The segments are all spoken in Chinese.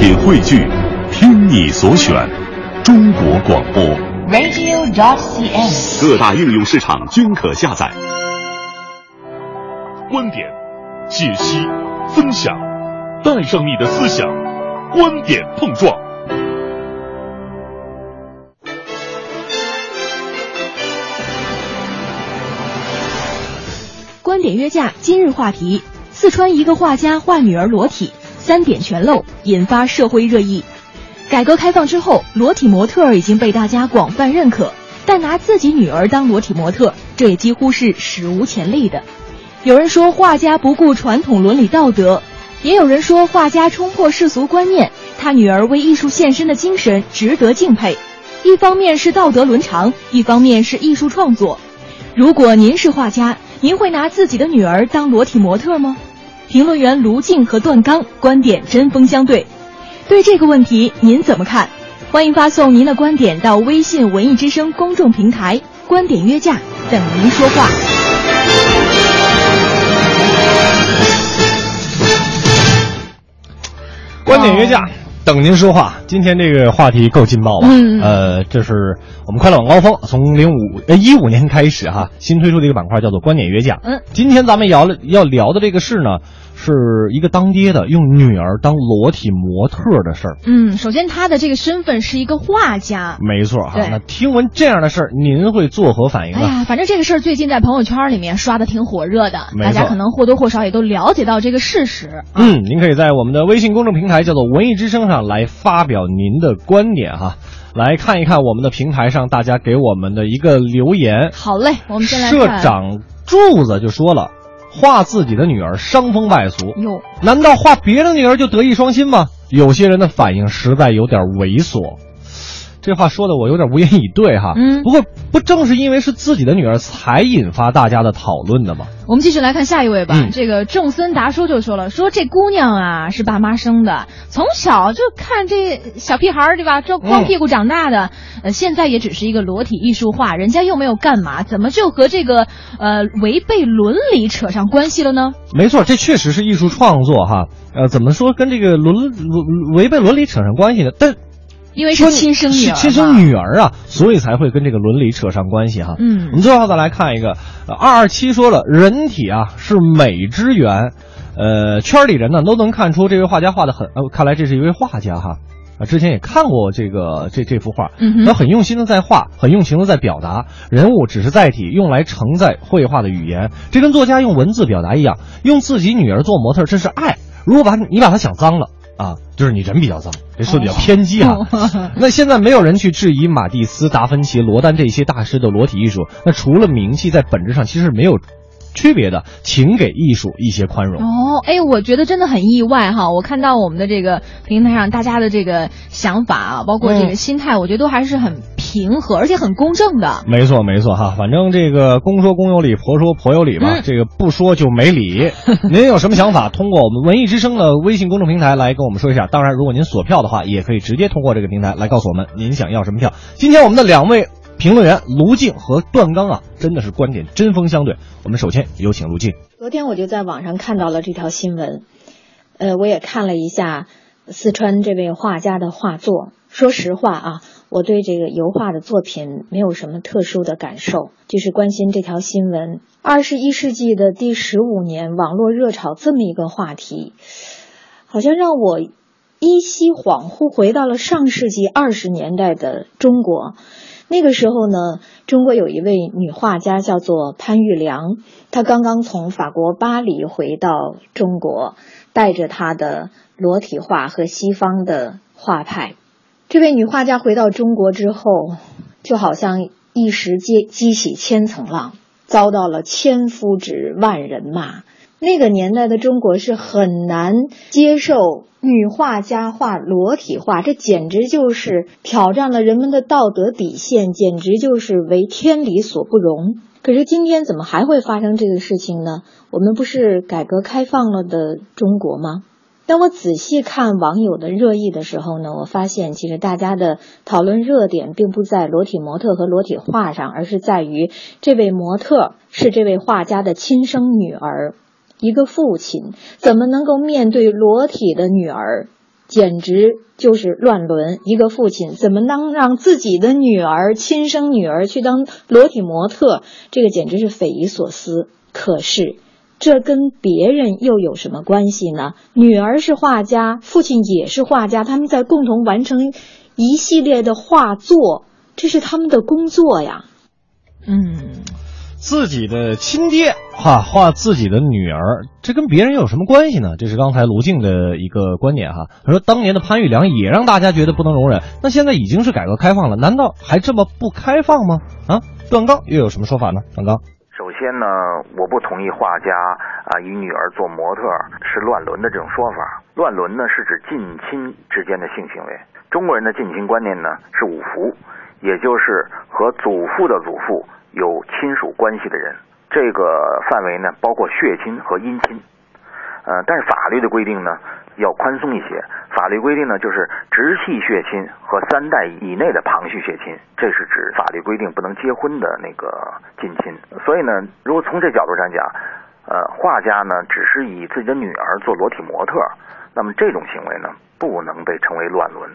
品汇聚，听你所选，中国广播。radio.cn。各大应用市场均可下载。观点、解析、分享，带上你的思想，观点碰撞。观点约架，今日话题：四川一个画家画女儿裸体，三点全露，引发社会热议。改革开放之后，裸体模特已经被大家广泛认可，但拿自己女儿当裸体模特，这也几乎是史无前例的。有人说画家不顾传统伦理道德，也有人说画家冲破世俗观念，他女儿为艺术献身的精神值得敬佩。一方面是道德伦常，一方面是艺术创作。如果您是画家，您会拿自己的女儿当裸体模特吗？评论员卢静和段刚观点针锋相对，对这个问题您怎么看？欢迎发送您的观点到微信“文艺之声”公众平台“观点约架”，等您说话。观点约架，等您说话。今天这个话题够劲爆吧？嗯呃，这是我们快乐晚高峰从零五呃一五年开始哈，新推出的一个板块叫做观点约架。嗯，今天咱们聊了要聊的这个事呢，是一个当爹的用女儿当裸体模特的事儿。嗯，首先他的这个身份是一个画家。没错哈，那听闻这样的事儿，您会作何反应呢？哎呀，反正这个事儿最近在朋友圈里面刷的挺火热的，大家可能或多或少也都了解到这个事实。啊嗯，您可以在我们的微信公众平台叫做“文艺之声”上来发表您的观点哈。来看一看我们的平台上大家给我们的一个留言。好嘞，我们先来社。长柱子就说了，画自己的女儿伤风败俗，哟，难道画别的女儿就德艺双馨吗？有些人的反应实在有点猥琐。这话说的我有点无言以对哈。嗯不过不正是因为是自己的女儿，才引发大家的讨论的吗？我们继续来看下一位吧。嗯这个仲森达叔就说了，说这姑娘啊是爸妈生的，从小就看这小屁孩儿对吧，这光屁股长大的，呃，现在也只是一个裸体艺术画，人家又没有干嘛，怎么就和这个呃违背伦理扯上关系了呢？没错，这确实是艺术创作哈。呃，怎么说跟这个伦伦违背伦理扯上关系呢？但因为是亲生女儿，是亲生女儿啊，所以才会跟这个伦理扯上关系哈。嗯我嗯们最后再来看一个，二二七说了，人体啊是美之源，呃，圈里人呢都能看出这位画家画的很，呃，看来这是一位画家哈。啊，之前也看过这个这这幅画，嗯他很用心的在画，很用情的在表达，人物只是载体，用来承载绘画的语言。这跟作家用文字表达一样，用自己女儿做模特，这是爱。如果把你把它想脏了啊，就是你人比较脏，这说的比较偏激啊。那现在没有人去质疑马蒂斯、达芬奇、罗丹这些大师的裸体艺术，那除了名气，在本质上其实没有区别的，请给艺术一些宽容。哦，哎，我觉得真的很意外哈！我看到我们的这个平台上大家的这个想法啊，包括这个嗯心态，我觉得都还是很平和，而且很公正的。没错，没错哈，反正这个公说公有理，婆说婆有理吧，嗯这个不说就没理。您有什么想法，通过我们文艺之声的微信公众平台来跟我们说一下。当然，如果您锁票的话，也可以直接通过这个平台来告诉我们您想要什么票。今天我们的两位评论员卢静和段刚啊，真的是观点针锋相对。我们首先有请卢静。昨天我就在网上看到了这条新闻，呃，我也看了一下四川这位画家的画作。说实话啊，我对这个油画的作品没有什么特殊的感受，就是关心这条新闻。二十一世纪的第十五年，网络热炒这么一个话题，好像让我依稀恍惚回到了上世纪二十年代的中国。那个时候呢，中国有一位女画家叫做潘玉良，她刚刚从法国巴黎回到中国，带着她的裸体画和西方的画派。这位女画家回到中国之后，就好像一时激激起千层浪，遭到了千夫指万人骂。那个年代的中国是很难接受女画家画裸体画，这简直就是挑战了人们的道德底线，简直就是为天理所不容。可是今天怎么还会发生这个事情呢？我们不是改革开放了的中国吗？当我仔细看网友的热议的时候呢，我发现其实大家的讨论热点并不在裸体模特和裸体画上，而是在于这位模特是这位画家的亲生女儿。一个父亲怎么能够面对裸体的女儿简直就是乱伦。一个父亲怎么能让自己的女儿、亲生女儿去当裸体模特？这个简直是匪夷所思。可是，这跟别人又有什么关系呢？女儿是画家，父亲也是画家，他们在共同完成一系列的画作，这是他们的工作呀。嗯，自己的亲爹哈画自己的女儿，这跟别人有什么关系呢？这是刚才卢静的一个观点哈。他说当年的潘玉良也让大家觉得不能容忍，那现在已经是改革开放了，难道还这么不开放吗？啊，段刚又有什么说法呢？段刚，首先呢，我不同意画家啊以女儿做模特是乱伦的这种说法。乱伦呢是指近亲之间的性行为。中国人的近亲观念呢是五福。也就是和祖父的祖父有亲属关系的人，这个范围呢包括血亲和姻亲，呃，但是法律的规定呢要宽松一些。法律规定呢就是直系血亲和三代以内的旁系血亲，这是指法律规定不能结婚的那个近亲。所以呢，如果从这角度上讲，呃，画家呢只是以自己的女儿做裸体模特，那么这种行为呢不能被称为乱伦。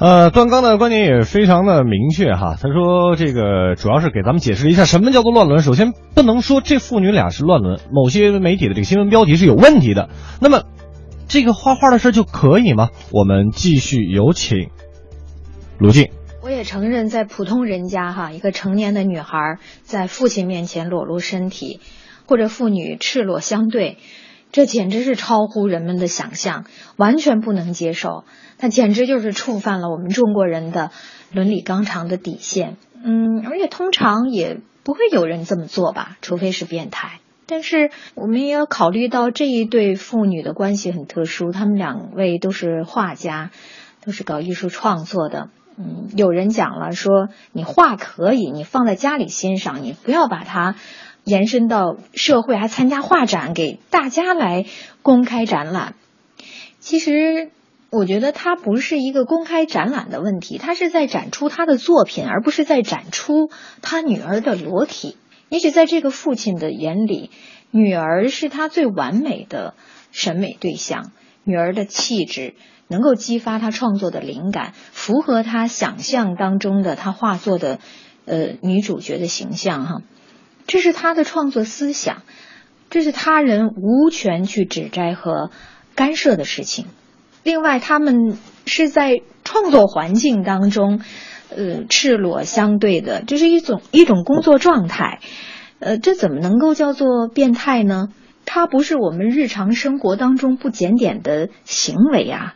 呃，段刚的观点也非常的明确哈，他说这个主要是给咱们解释一下什么叫做乱伦。首先不能说这父女俩是乱伦，某些媒体的这个新闻标题是有问题的。那么，这个画画的事就可以吗？我们继续有请卢静。我也承认，在普通人家哈，一个成年的女孩在父亲面前裸露身体，或者父女赤裸相对。这简直是超乎人们的想象，完全不能接受。那简直就是触犯了我们中国人的伦理纲常的底线。嗯，而且通常也不会有人这么做吧，除非是变态。但是我们也要考虑到这一对父女的关系很特殊，他们两位都是画家，都是搞艺术创作的。嗯，有人讲了说，你画可以，你放在家里欣赏，你不要把它。延伸到社会，还参加画展，给大家来公开展览。其实，我觉得他不是一个公开展览的问题，他是在展出他的作品，而不是在展出他女儿的裸体。也许在这个父亲的眼里，女儿是他最完美的审美对象，女儿的气质能够激发他创作的灵感，符合他想象当中的他画作的呃女主角的形象哈。这是他的创作思想，这是他人无权去指摘和干涉的事情。另外，他们是在创作环境当中，呃，赤裸相对的，这是一种一种工作状态。呃，这怎么能够叫做变态呢？它不是我们日常生活当中不检点的行为啊。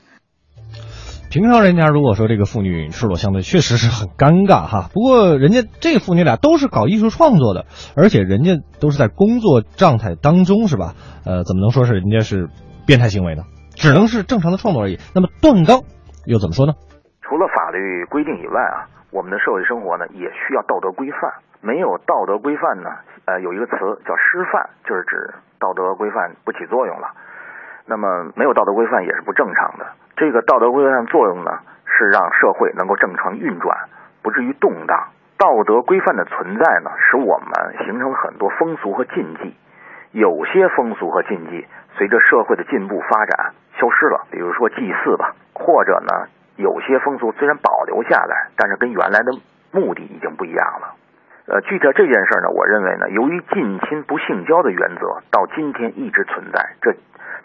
平常人家如果说这个妇女赤裸相对，确实是很尴尬哈。不过人家这父女俩都是搞艺术创作的，而且人家都是在工作状态当中，是吧？呃，怎么能说是人家是变态行为呢？只能是正常的创作而已。那么断刚又怎么说呢？除了法律规定以外啊，我们的社会生活呢也需要道德规范。没有道德规范呢，呃，有一个词叫失范，就是指道德规范不起作用了。那么没有道德规范也是不正常的。这个道德规范作用呢，是让社会能够正常运转，不至于动荡。道德规范的存在呢，使我们形成了很多风俗和禁忌。有些风俗和禁忌随着社会的进步发展消失了，比如说祭祀吧，或者呢，有些风俗虽然保留下来，但是跟原来的目的已经不一样了。呃，具体这件事呢，我认为呢，由于近亲不性交的原则到今天一直存在，这。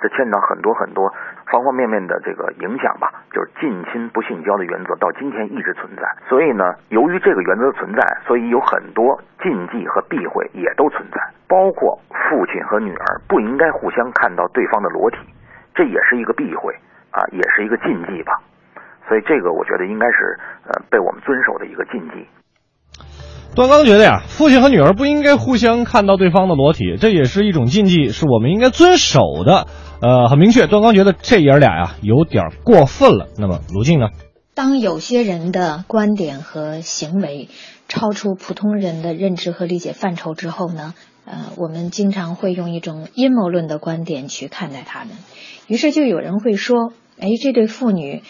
这牵扯到很多很多方方面面的这个影响吧，就是近亲不性交的原则到今天一直存在。所以呢，由于这个原则的存在，所以有很多禁忌和避讳也都存在，包括父亲和女儿不应该互相看到对方的裸体，这也是一个避讳啊，也是一个禁忌吧。所以这个我觉得应该是呃被我们遵守的一个禁忌。段刚觉得呀，父亲和女儿不应该互相看到对方的裸体，这也是一种禁忌，是我们应该遵守的。呃，很明确，段刚觉得这爷俩呀有点过分了。那么卢静呢？当有些人的观点和行为超出普通人的认知和理解范畴之后呢，呃，我们经常会用一种阴谋论的观点去看待他们。于是就有人会说：“哎，这对父女，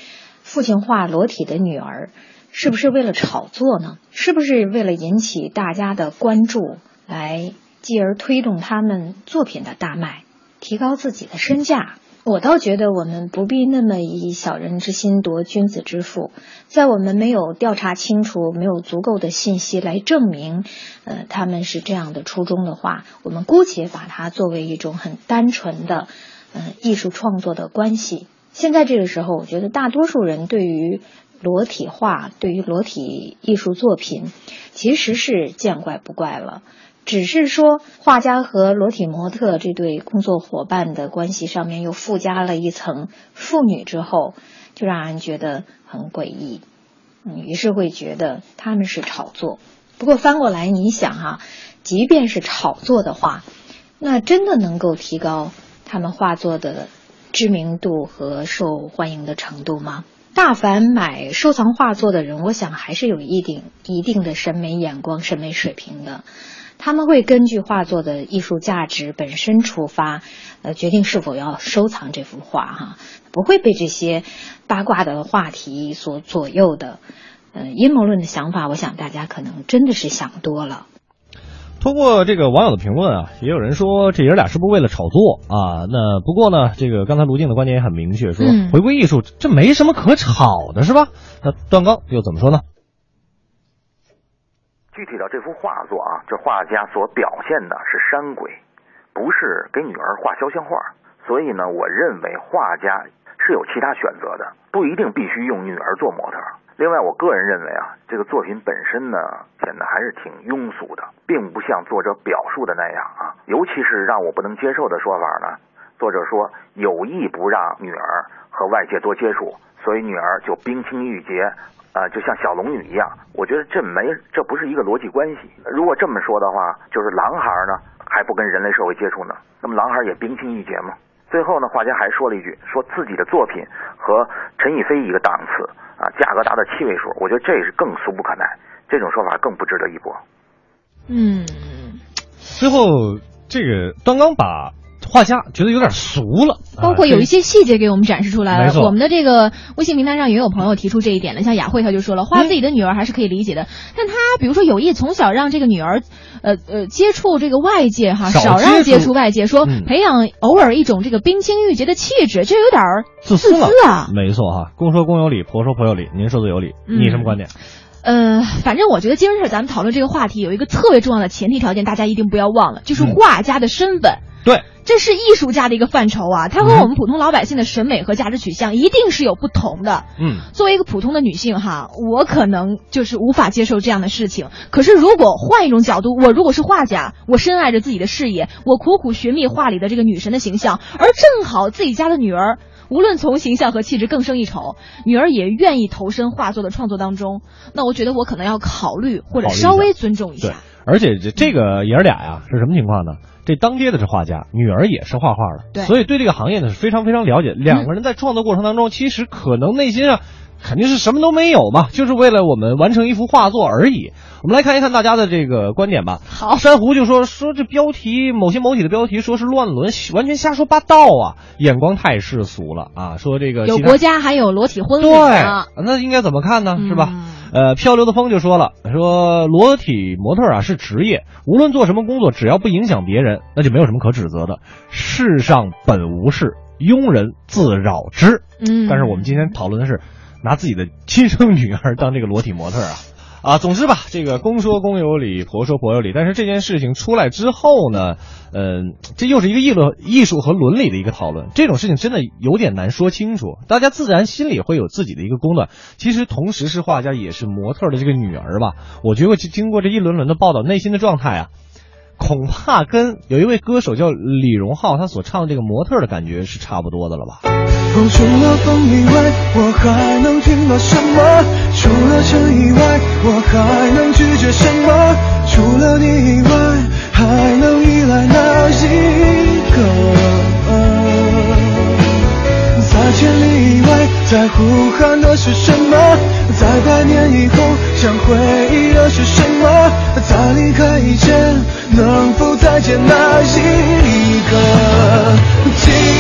父亲画裸体的女儿。”是不是为了炒作呢？是不是为了引起大家的关注，来继而推动他们作品的大卖，提高自己的身价？我倒觉得我们不必那么以小人之心夺君子之腹，在我们没有调查清楚、没有足够的信息来证明，呃，他们是这样的初衷的话，我们姑且把它作为一种很单纯的，呃，艺术创作的关系。现在这个时候，我觉得大多数人对于裸体画、对于裸体艺术作品，其实是见怪不怪了。只是说，画家和裸体模特这对工作伙伴的关系上面又附加了一层父女之后，就让人觉得很诡异。嗯，于是会觉得他们是炒作。不过翻过来你想哈，即便是炒作的话，那真的能够提高他们画作的知名度和受欢迎的程度吗？大凡买收藏画作的人，我想还是有一定一定的审美眼光、审美水平的。他们会根据画作的艺术价值本身出发，呃，决定是否要收藏这幅画哈，不会被这些八卦的话题所左右的。呃，阴谋论的想法，我想大家可能真的是想多了。通过这个网友的评论啊，也有人说这爷俩是不是为了炒作啊？那不过呢，这个刚才卢静的观点也很明确，说回归艺术这没什么可炒的，是吧？那段刚又怎么说呢？具体到这幅画作啊，这画家所表现的是山鬼，不是给女儿画肖像画，所以呢，我认为画家是有其他选择的，不一定必须用女儿做模特。另外，我个人认为啊，这个作品本身呢，显得还是挺庸俗的，并不像作者表述的那样啊。尤其是让我不能接受的说法呢，作者说有意不让女儿和外界多接触，所以女儿就冰清玉洁。啊，就像小龙女一样，我觉得这没，这不是一个逻辑关系。如果这么说的话，就是狼孩呢还不跟人类社会接触呢，那么狼孩也冰清玉洁吗？最后呢，画家还说了一句，说自己的作品和陈逸飞一个档次啊，价格达到七位数，我觉得这是更俗不可耐，这种说法更不值得一驳。嗯，最后这个端刚把。画家觉得有点俗了，包括有一些细节给我们展示出来了。我们的这个微信名单上也有朋友提出这一点了，像雅慧她就说了，画自己的女儿还是可以理解的，但她比如说有意从小让这个女儿，呃呃接触这个外界哈，少让接触外界，说培养偶尔一种这个冰清玉洁的气质，这有点自私啊。没错哈，公说公有理，婆说婆有理，您说的有理，你什么观点？呃，反正我觉得今儿咱们讨论这个话题有一个特别重要的前提条件，大家一定不要忘了，就是画家的身份。对。这是艺术家的一个范畴啊，他和我们普通老百姓的审美和价值取向一定是有不同的。嗯，作为一个普通的女性哈，我可能就是无法接受这样的事情。可是如果换一种角度，我如果是画家，我深爱着自己的事业，我苦苦寻觅画里的这个女神的形象，而正好自己家的女儿，无论从形象和气质更胜一筹，女儿也愿意投身画作的创作当中，那我觉得我可能要考虑或者稍微尊重一下。而且这这个爷儿俩呀是什么情况呢？这当爹的是画家，女儿也是画画的，所以对这个行业呢是非常非常了解。两个人在创作过程当中，其实可能内心上肯定是什么都没有嘛，就是为了我们完成一幅画作而已。我们来看一看大家的这个观点吧。好，珊瑚就说说这标题，某些某体的标题说是乱伦，完全瞎说八道啊，眼光太世俗了啊。说这个有国家还有裸体婚礼对，那应该怎么看呢？是吧？呃，漂流的风就说了，说裸体模特啊是职业，无论做什么工作，只要不影响别人，那就没有什么可指责的。世上本无事，庸人自扰之。嗯，但是我们今天讨论的是，拿自己的亲生女儿 当这个裸体模特啊。啊，总之吧，这个公说公有理，婆说婆有理。但是这件事情出来之后呢，嗯，这又是一个议论艺术和伦理的一个讨论。这种事情真的有点难说清楚，大家自然心里会有自己的一个公断。其实同时是画家，也是模特的这个女儿吧。我觉得经过这一轮轮的报道，内心的状态啊。恐怕跟有一位歌手叫李荣浩，他所唱这个模特的感觉是差不多的了吧？除了风以外，我还能听到什么？除了尘以外，我还能拒绝什么？除了你以外，还能依赖哪一个？在千里以外，在呼喊的是什么？在百年以后，想回忆的是什么？在离开以前，能否再见那一个？